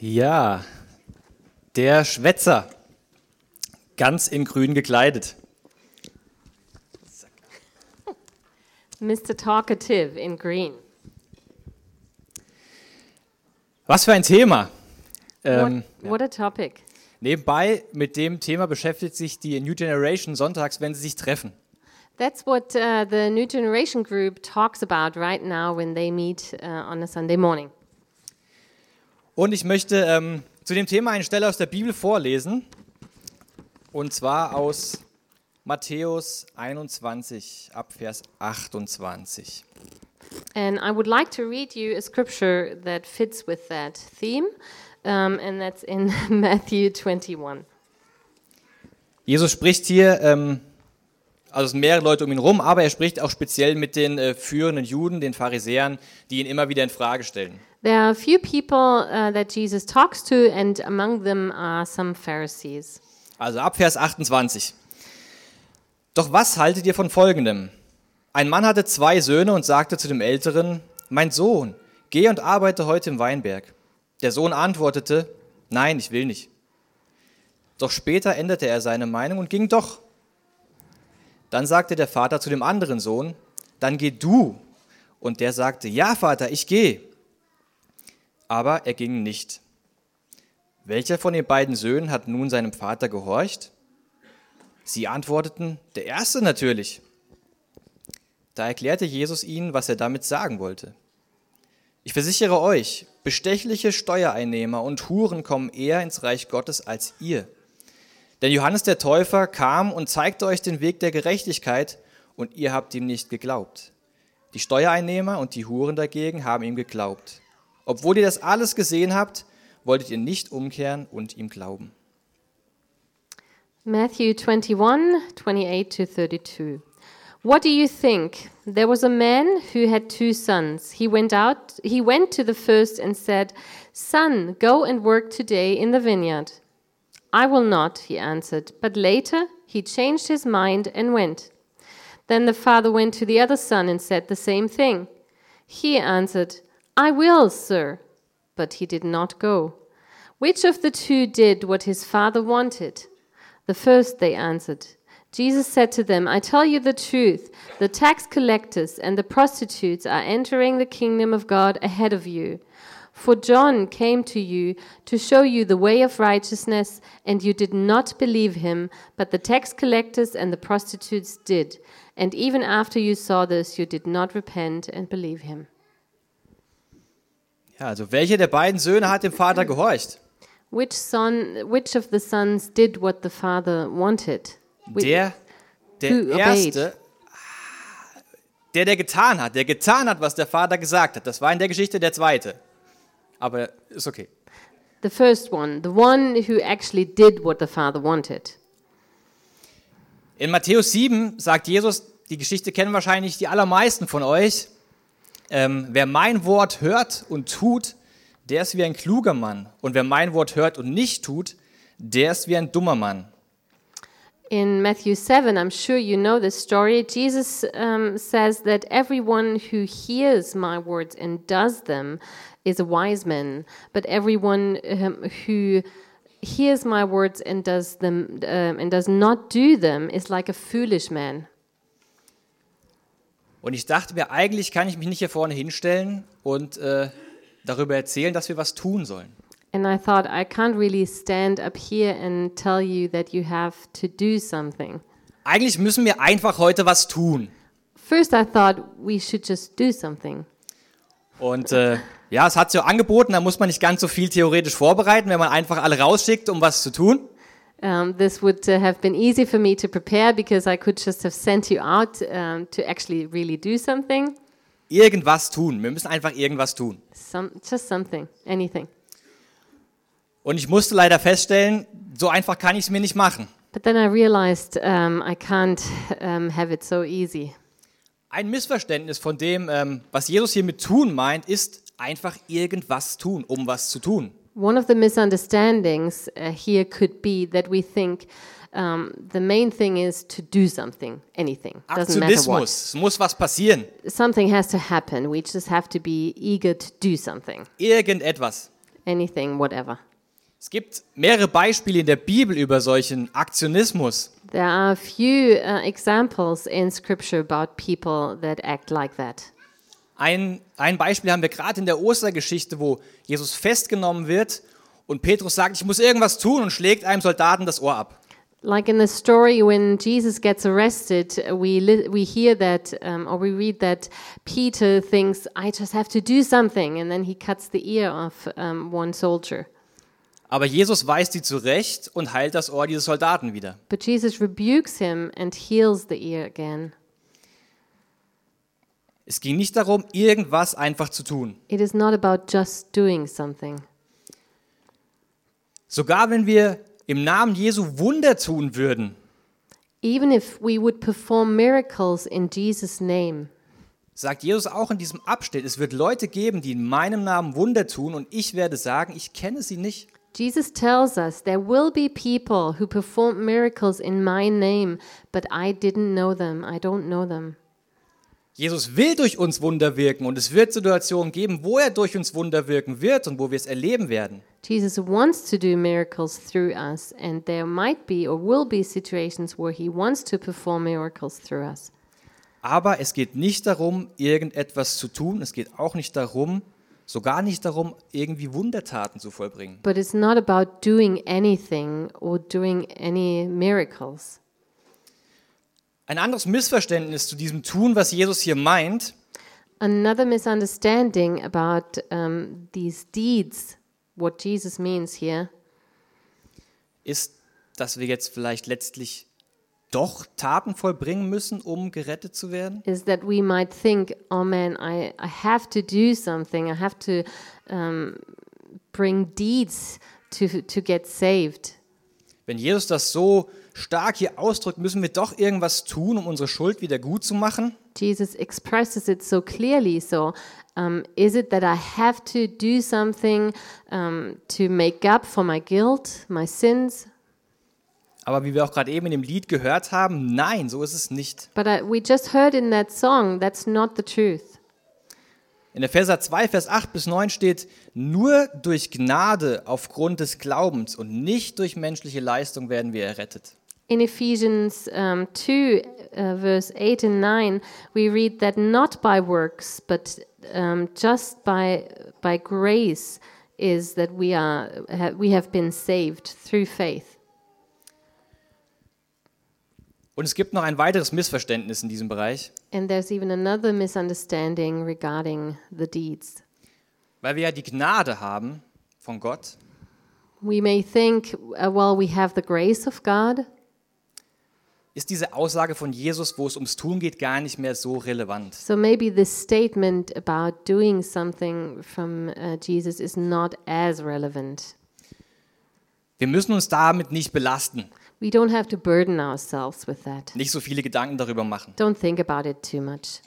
Ja, der Schwätzer, ganz in grün gekleidet. Mr. Talkative in green. Was für ein Thema. Ähm, what, what a topic. nebenbei mit dem Thema beschäftigt sich die New Generation sonntags, wenn sie sich treffen. That's what uh, the New Generation group talks about right now when they meet uh, on a Sunday morning. Und ich möchte ähm, zu dem Thema eine Stelle aus der Bibel vorlesen. Und zwar aus Matthäus 21 ab Vers 28. And I would like to read you a scripture that fits with that theme, um, and that's in Matthew 21. Jesus spricht hier, ähm, also es sind mehrere Leute um ihn rum, aber er spricht auch speziell mit den äh, führenden Juden, den Pharisäern, die ihn immer wieder in Frage stellen. There are a few people uh, that Jesus talks to, and among them are some Pharisees. Also ab Vers 28. Doch was haltet ihr von Folgendem? Ein Mann hatte zwei Söhne und sagte zu dem Älteren, mein Sohn, geh und arbeite heute im Weinberg. Der Sohn antwortete, nein, ich will nicht. Doch später änderte er seine Meinung und ging doch. Dann sagte der Vater zu dem anderen Sohn, dann geh du. Und der sagte, ja Vater, ich gehe. Aber er ging nicht. Welcher von den beiden Söhnen hat nun seinem Vater gehorcht? Sie antworteten, der erste natürlich. Da erklärte Jesus ihnen, was er damit sagen wollte. Ich versichere euch, bestechliche Steuereinnehmer und Huren kommen eher ins Reich Gottes als ihr. Denn Johannes der Täufer kam und zeigte euch den Weg der Gerechtigkeit, und ihr habt ihm nicht geglaubt. Die Steuereinnehmer und die Huren dagegen haben ihm geglaubt. Obwohl ihr das alles gesehen habt, wolltet ihr nicht umkehren und ihm glauben. Matthew 21, 28 to 32. What do you think? There was a man who had two sons. He went out, he went to the first and said, Son, go and work today in the vineyard. I will not, he answered. But later he changed his mind and went. Then the father went to the other son and said the same thing. He answered, I will, sir. But he did not go. Which of the two did what his father wanted? The first, they answered. Jesus said to them, I tell you the truth. The tax collectors and the prostitutes are entering the kingdom of God ahead of you. For John came to you to show you the way of righteousness, and you did not believe him, but the tax collectors and the prostitutes did. And even after you saw this, you did not repent and believe him. Ja, also welcher der beiden Söhne hat dem Vater gehorcht? Which son, which of the sons did what the father wanted? Which- Der, der erste, der, der getan hat, der getan hat, was der Vater gesagt hat. Das war in der Geschichte der zweite. Aber ist okay. The first one, the one who actually did what the father wanted. In Matthäus 7 sagt Jesus, die Geschichte kennen wahrscheinlich die allermeisten von euch, ähm, wer mein Wort hört und tut, der ist wie ein kluger Mann. Und wer mein Wort hört und nicht tut, der ist wie ein dummer Mann. In Matthew 7, I'm sure you know this story, Jesus um, says that everyone who hears my words and does them is a wise man, but everyone um, who hears my words and does them um, and does not do them is like a foolish man. Und ich dachte mir, eigentlich kann ich mich nicht hier vorne hinstellen und äh, darüber erzählen, dass wir was tun sollen. And I thought I can't really stand up here and tell you that you have to do something. Eigentlich müssen wir einfach heute was tun. First, I thought we should just do something. Und äh, ja, es hat sich angeboten, da muss man nicht ganz so viel theoretisch vorbereiten, wenn man einfach alle rausschickt, um was zu tun. Um, this would uh, have been easy for me to prepare because I could just have sent you out um, to actually really do something. Irgendwas tun. Wir müssen einfach irgendwas tun. Some, just something, anything. Und ich musste leider feststellen, so einfach kann ich es mir nicht machen. But then I realized um, I can't have it so easy. Ein Missverständnis von dem, ähm, was Jesus hier mit tun meint, ist einfach irgendwas tun, um was zu tun. One of the misunderstandings uh, here could be that we think um, the main thing is to do something, anything. Doesn't matter what. Es muss was passieren. Something has to happen. We just have to be eager to do something. Irgendetwas. anything, whatever. Es gibt mehrere Beispiele in der Bibel über solchen Aktionismus. There are a few uh, examples in Scripture about people that act like that. Ein, ein Beispiel haben wir gerade in der Ostergeschichte, wo Jesus festgenommen wird und Petrus sagt, ich muss irgendwas tun und schlägt einem Soldaten das Ohr ab. Like in the story when Jesus gets arrested, we li- we hear that um, or we read that Peter thinks, "I just have to do something," and then he cuts the ear off um, one soldier. Aber Jesus weist sie zurecht und heilt das Ohr dieses Soldaten wieder. But Jesus rebukes him and heals the ear again. Es ging nicht darum, irgendwas einfach zu tun. It is not about just doing something. Sogar wenn wir im Namen Jesu Wunder tun würden, Even if we would perform miracles in Jesus' name, sagt Jesus auch in diesem Abschnitt, es wird Leute geben, die in meinem Namen Wunder tun und ich werde sagen, ich kenne sie nicht. Jesus tells us there will be people who perform miracles in my name, but I didn't know them. I don't know them. Jesus will durch uns Wunder wirken und es wird Situationen geben, wo er durch uns Wunder wirken wird und wo wir es erleben werden. Jesus wants to do miracles through us, and there might be or will be situations where he wants to perform miracles through us. Aber es geht nicht darum, irgendetwas zu tun. Es geht auch nicht darum, sogar nicht darum, irgendwie Wundertaten zu vollbringen. But it's not about doing anything or doing any miracles. Ein anderes Missverständnis zu diesem Tun, was Jesus hier meint, Another misunderstanding about um, these deeds, what Jesus means here, ist, dass wir jetzt vielleicht letztlich doch Taten vollbringen müssen, um gerettet zu werden. is that we might think, oh man, I, I have to do something. I have to um, bring deeds to, to get saved. Wenn Jesus das so stark hier ausdrückt, müssen wir doch irgendwas tun, um unsere Schuld wieder gut zu machen. Jesus expresses it so clearly. So, um, is it that I have to do something um, to make up for my guilt, my sins? Aber wie wir auch gerade eben in dem Lied gehört haben, nein, so ist es nicht. But I, we just heard in that song that's not the truth. In Epheser 2, Vers 8 bis 9 steht, nur durch Gnade aufgrund des Glaubens und nicht durch menschliche Leistung werden wir errettet. In Ephesians um, 2, uh, verse 8 and 9, we read that not by works, but um, just by, by grace is that we, are, ha, we have been saved through faith. Und es gibt noch ein weiteres Missverständnis in diesem Bereich, And there's even another misunderstanding regarding the deeds. weil wir ja die Gnade haben von Gott, We may think, uh, well, we have the grace of God. Ist diese Aussage von Jesus, wo es ums Tun geht, gar nicht mehr so relevant. So maybe this statement about doing something from uh, Jesus is not as relevant. Wir müssen uns damit nicht belasten, We don't have to burden ourselves with that. nicht so viele Gedanken darüber machen. Don't think about it too much.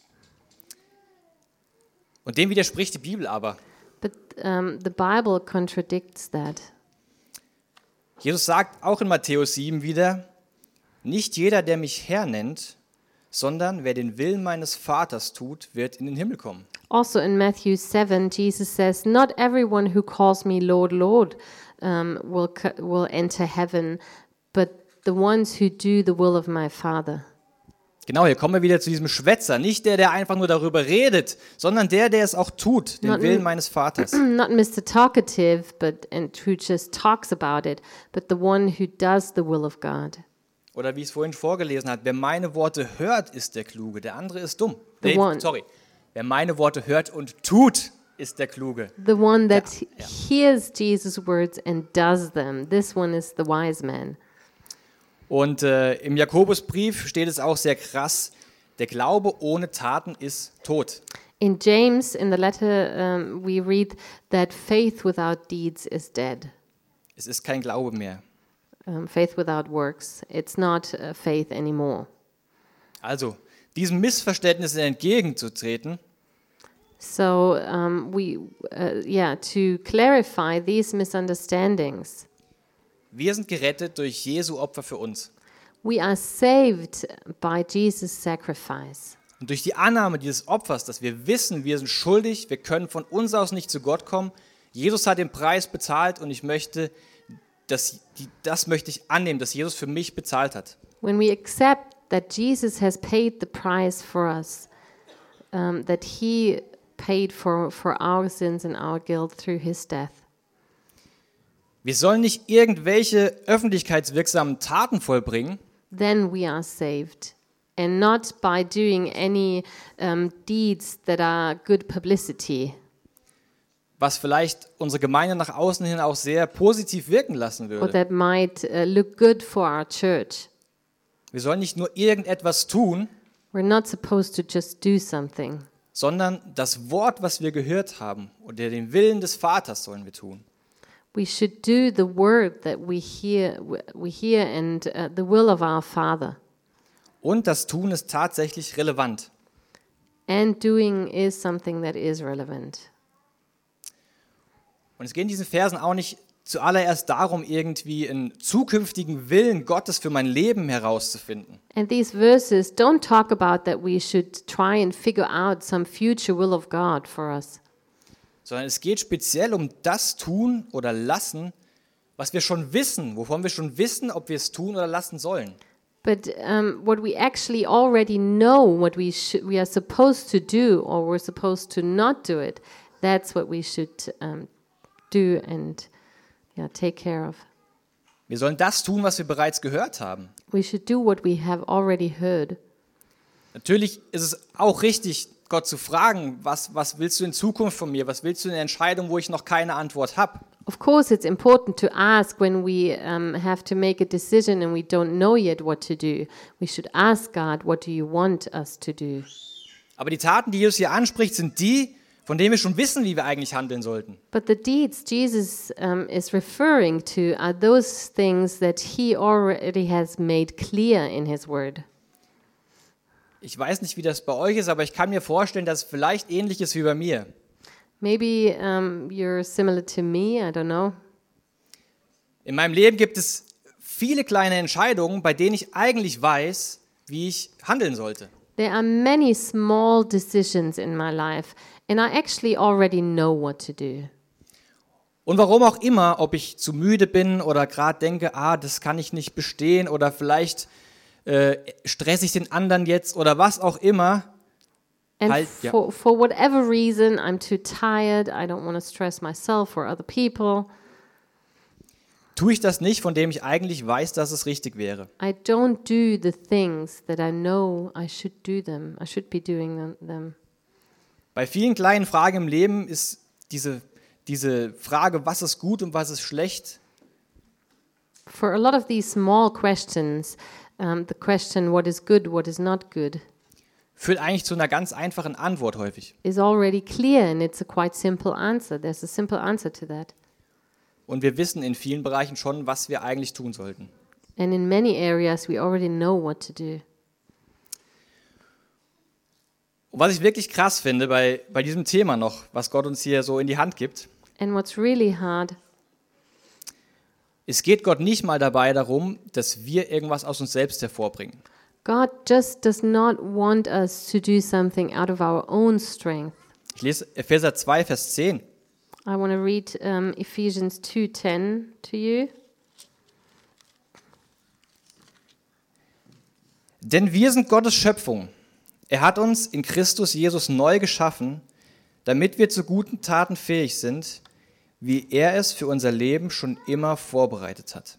Und dem widerspricht die Bibel aber. But um, the Bible contradicts that. Jesus sagt auch in Matthäus 7 wieder, nicht jeder, der mich Herr nennt, sondern wer den Willen meines Vaters tut, wird in den Himmel kommen. Also in Matthew 7, Jesus says, Not everyone who calls me Lord, Lord um, will, will enter heaven, but the ones who do the will of my Father. Genau, hier kommen wir wieder zu diesem Schwätzer. Nicht der, der einfach nur darüber redet, sondern der, der es auch tut, den Not- Willen meines Vaters. Not Mr. Talkative, but and who just talks about it, but the one who does the will of God. Oder wie es vorhin vorgelesen hat, wer meine Worte hört, ist der Kluge, der andere ist dumm. The Nee, one. sorry. Wer meine Worte hört und tut, ist der Kluge. The one that yeah. hears Jesus' words and does them. This one is the wise man. Und äh, im Jakobusbrief steht es auch sehr krass, der Glaube ohne Taten ist tot. In James, in the letter, um, we read that faith without deeds is dead. Es ist kein Glaube mehr. Um, faith without works, it's not uh, faith anymore. Also, diesem Missverständnis entgegenzutreten, So um, we, uh, yeah, to clarify these misunderstandings, wir sind gerettet durch Jesu Opfer für uns. we are saved by Jesus' sacrifice. Und durch die Annahme dieses Opfers, dass wir wissen, wir sind schuldig, wir können von uns aus nicht zu Gott kommen, Jesus hat den Preis bezahlt und ich möchte, dass, die, das möchte ich annehmen, dass Jesus für mich bezahlt hat. When we accept that Jesus has paid the price for us, um, that he paid for, for our sins and our guilt through his death. Wir sollen nicht irgendwelche öffentlichkeitswirksamen Taten vollbringen, then we are saved. And not by doing any um, deeds that are good publicity, was vielleicht unsere Gemeinde nach außen hin auch sehr positiv wirken lassen or würde. that might uh, look good for our church. Wir sollen nicht nur irgendetwas tun, We're not supposed to just do something, sondern das Wort, was wir gehört haben, oder den Willen des Vaters sollen wir tun. we should do the word that we hear, we hear and uh, the will of our Father. Und das Tun ist tatsächlich relevant. And doing is something that is relevant. Und es geht in diesen Versen auch nicht zuallererst darum, irgendwie einen zukünftigen Willen Gottes für mein Leben herauszufinden, And these verses don't talk about that we should try and figure out some future will of God for us. sondern es geht speziell um das Tun oder Lassen, was wir schon wissen, wovon wir schon wissen, ob wir es tun oder lassen sollen. But um, what we actually already know, what we we are supposed to do, or we're supposed to not do it, that's what we should um, do and yeah, take care of. Wir sollen das tun, was wir bereits gehört haben. We should do what we have already heard. Natürlich ist es auch richtig, Gott zu fragen, was, was willst du in Zukunft von mir? Was willst du in der Entscheidung, wo ich noch keine Antwort habe? Of course, it's important to ask when we um, have to make a decision and we don't know yet what to do. We should ask God, What do you want us to do? Aber die Taten, die Jesus hier anspricht, sind die, von denen wir schon wissen, wie wir eigentlich handeln sollten. But the deeds Jesus um, is referring to are those things that he already has made clear in his word. Ich weiß nicht, wie das bei euch ist, aber ich kann mir vorstellen, dass es vielleicht ähnlich ist wie bei mir. Maybe um, you're similar to me, I don't know. In meinem Leben gibt es viele kleine Entscheidungen, bei denen ich eigentlich weiß, wie ich handeln sollte. There are many small decisions in my life, and I actually already know what to do. Und warum auch immer, ob ich zu müde bin oder gerade denke, ah, das kann ich nicht bestehen oder vielleicht äh, stresse ich den anderen jetzt oder was auch immer, And Halt, ja. for, for whatever reason, I'm too tired, I don't want to stress myself or other people. tue ich das nicht, von dem ich eigentlich weiß, dass es richtig wäre. I don't do the things that I know I should do them. I should be doing them. Bei vielen kleinen Fragen im Leben ist diese, diese Frage, was ist gut und was ist schlecht, For a lot of these small questions, um, the question what is good, what is not good, führt eigentlich zu einer ganz einfachen Antwort häufig. is already clear and it's a quite simple answer. There's a simple answer to that. Und wir wissen in vielen Bereichen schon, was wir eigentlich tun sollten. And in many areas, we already know what to do. Und was ich wirklich krass finde bei, bei diesem Thema noch, was Gott uns hier so in die Hand gibt, And what's really hard es geht Gott nicht mal dabei darum, dass wir irgendwas aus uns selbst hervorbringen. God just does not want us to do something out of our own strength. Ich lese Epheser 2, Vers 10. I want to read um, Ephesians 2:10 to you. Denn wir sind Gottes Schöpfung. Er hat uns in Christus Jesus neu geschaffen, damit wir zu guten Taten fähig sind, wie er es für unser Leben schon immer vorbereitet hat.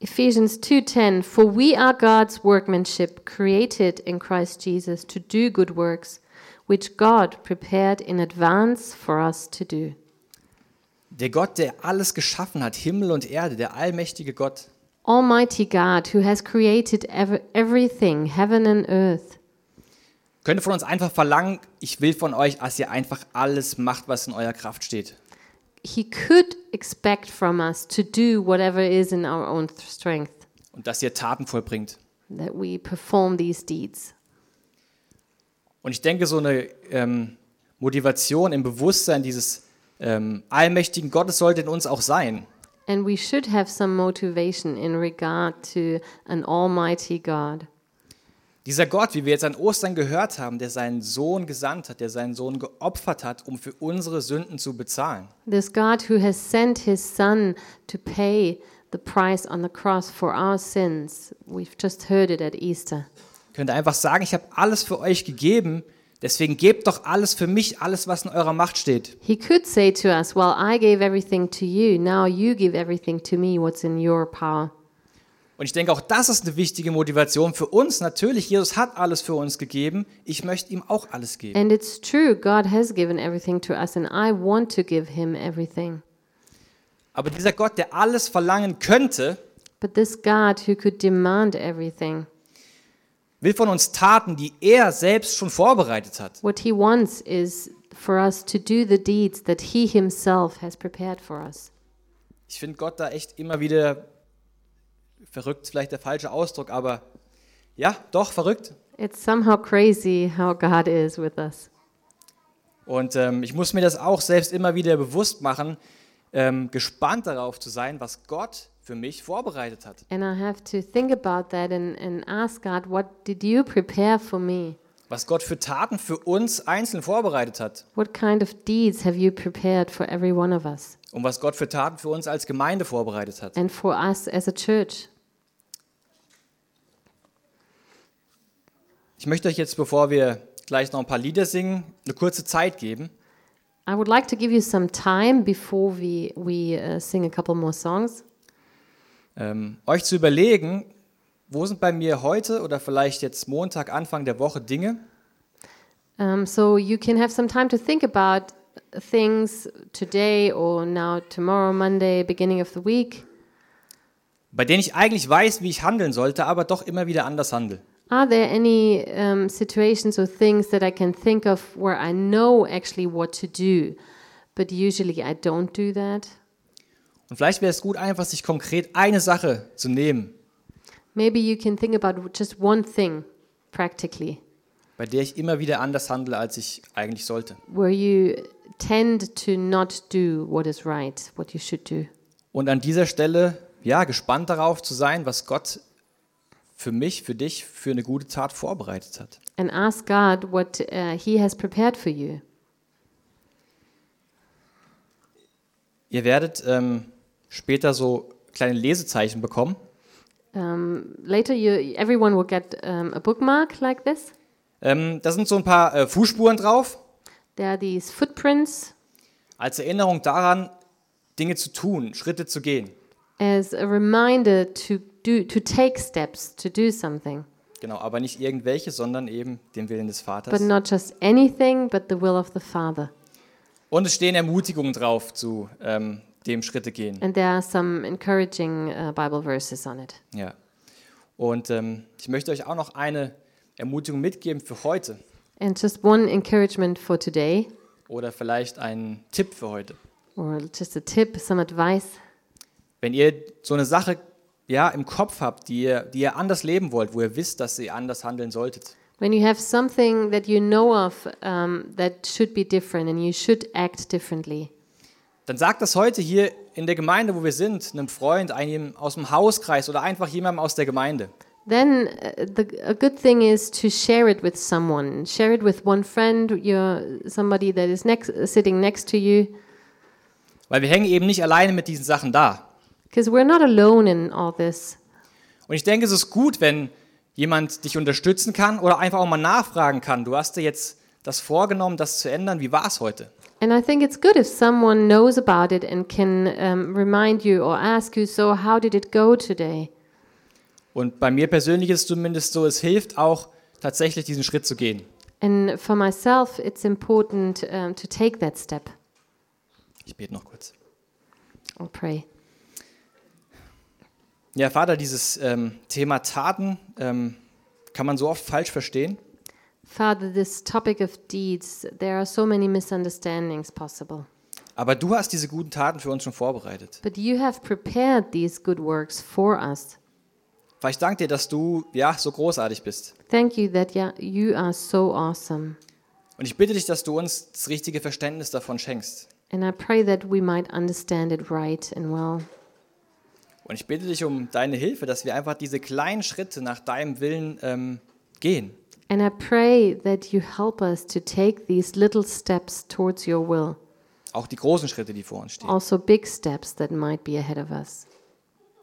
Ephesians 2:10 For we are God's workmanship created in Christ Jesus to do good works which God prepared in advance for us to do. Der Gott, der alles geschaffen hat, Himmel und Erde, der allmächtige Gott, Almighty God who has created ev- everything heaven and earth könnte von uns einfach verlangen, ich will von euch, dass ihr einfach alles macht, was in eurer Kraft steht. he could expect from us to do whatever is in our own th- strength Und dass ihr Taten vollbringt. that we perform these deeds. Und ich denke, so eine ähm, Motivation im Bewusstsein dieses ähm, allmächtigen Gottes sollte in uns auch sein. And we should have some motivation in regard to an almighty God. Dieser Gott, wie wir jetzt an Ostern gehört haben, der seinen Sohn gesandt hat, der seinen Sohn geopfert hat, um für unsere Sünden zu bezahlen. This God who has sent his Son to pay the price on the cross for our sins. We've just heard it at Easter. Könnt ihr einfach sagen, ich habe alles für euch gegeben, deswegen gebt doch alles für mich, alles, was in eurer Macht steht. He could say to us, Well, I gave everything to you, now you give everything to me, what's in your power. Und ich denke, auch das ist eine wichtige Motivation für uns. Natürlich, Jesus hat alles für uns gegeben. Ich möchte ihm auch alles geben. And it's true, God has given everything to us, and I want to give him everything. Aber dieser Gott, der alles verlangen könnte, But this God who could demand everything, will von uns Taten, die er selbst schon vorbereitet hat. what he wants is for us to do the deeds that he himself has prepared for us. Ich finde Gott da echt immer wieder verrückt, ist vielleicht der falsche Ausdruck, aber ja, doch verrückt. It's somehow crazy how God is with us. Und ähm, ich muss mir das auch selbst immer wieder bewusst machen, ähm, gespannt darauf zu sein, was Gott für mich vorbereitet hat. And I have to think about that and, and ask God, what did you prepare for me? Was Gott für Taten für uns einzeln vorbereitet hat. What kind of deeds have you prepared for every one of us Und was Gott für Taten für uns als Gemeinde vorbereitet hat. and for us as a church? Ich möchte euch jetzt, bevor wir gleich noch ein paar Lieder singen, eine kurze Zeit geben. I would like to give you some time before we, we uh, sing a couple more songs ähm, euch zu überlegen, wo sind bei mir heute oder vielleicht jetzt Montag, Anfang der Woche Dinge, Um, so you can have some time to think about things today or now tomorrow, Monday, beginning of the week. bei denen ich eigentlich weiß, wie ich handeln sollte, aber doch immer wieder anders handle. Are there any um, situations or things that I can think of where I know actually what to do, but usually I don't do that? Und vielleicht wäre es gut, einfach sich konkret eine Sache zu nehmen, Maybe you can think about just one thing practically bei der ich immer wieder anders handle, als ich eigentlich sollte. where you tend to not do what is right, what you should do. Und an dieser Stelle, ja, gespannt darauf zu sein, was Gott für mich, für dich, für eine gute Tat vorbereitet hat. And ask God what uh, He has prepared for you. Ihr werdet ähm, später so kleine Lesezeichen bekommen. Um, later, you, everyone will get um, a bookmark like this. Ähm, da sind so ein paar äh, Fußspuren drauf, There are these footprints als Erinnerung daran, Dinge zu tun, Schritte zu gehen. as a reminder to do to take steps to do something, Genau, aber nicht irgendwelche, sondern eben den Willen des but Vaters. not just anything, but the will of the Father. Und es stehen Ermutigungen drauf zu ähm, dem Schritte gehen. And there are some encouraging uh, Bible verses on it. Ja. Und ähm, ich möchte euch auch noch eine Ermutigung mitgeben für heute And just one encouragement for today, oder vielleicht einen Tipp für heute. or just a tip, some advice. Wenn ihr so eine Sache ja, im Kopf habt, die ihr, die ihr anders leben wollt, wo ihr wisst, dass ihr anders handeln solltet, When you have something that you know of um, that should be different and you should act differently, dann sagt das heute hier in der Gemeinde, wo wir sind, einem Freund, einem aus dem Hauskreis oder einfach jemandem aus der Gemeinde. then uh, the, a good thing is to share it with someone. Share it with one friend, your, somebody that is next, sitting next to you, Weil wir hängen eben nicht alleine mit diesen Sachen da. because we're not alone in all this. Und ich denke, es ist gut, wenn jemand dich unterstützen kann oder einfach auch mal nachfragen kann. Du hast dir jetzt das vorgenommen, das zu ändern. Wie war es heute? And I think it's good if someone knows about it and can um, remind you or ask you, so how did it go today? Und bei mir persönlich ist es zumindest so, es hilft auch tatsächlich diesen Schritt zu gehen. And for myself, it's important um, to take that step. Ich bete noch kurz. I'll pray. Ja, Vater, dieses ähm, Thema Taten ähm, kann man so oft falsch verstehen. Father, this topic of deeds, there are so many misunderstandings possible. Aber du hast diese guten Taten für uns schon vorbereitet. But you have prepared these good works for us. Vater, ich danke dir, dass du ja so großartig bist. Thank you that you are so awesome. Und ich bitte dich, dass du uns das richtige Verständnis davon schenkst. And I pray that we might understand it right and well. Und ich bitte dich um deine Hilfe, dass wir einfach diese kleinen Schritte nach deinem Willen ähm, gehen. And I pray that you help us to take these little steps towards your will, Auch die großen Schritte, die vor uns stehen. also big steps that might be ahead of us.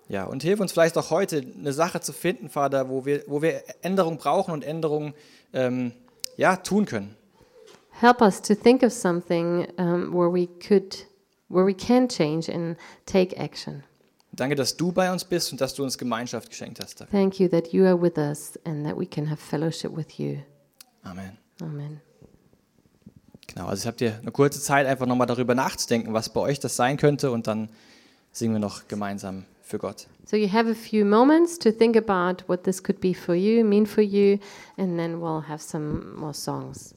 Ja, und hilf uns vielleicht auch heute, eine Sache zu finden, Vater, wo wir, wo wir Änderungen brauchen und Änderungen ähm, ja, tun können. Help us to think of something um, where we could, where we can change and take action. Danke, dass du bei uns bist und dass du uns Gemeinschaft geschenkt hast. Dafür. Thank you that you are with us and that we can have fellowship with you. Amen. Amen. Genau, also ich habe dir eine kurze Zeit einfach nochmal darüber nachzudenken, was bei euch das sein könnte und dann singen wir noch gemeinsam für Gott. So you have a few moments to think about what this could be for you, mean for you, and then we'll have some more songs.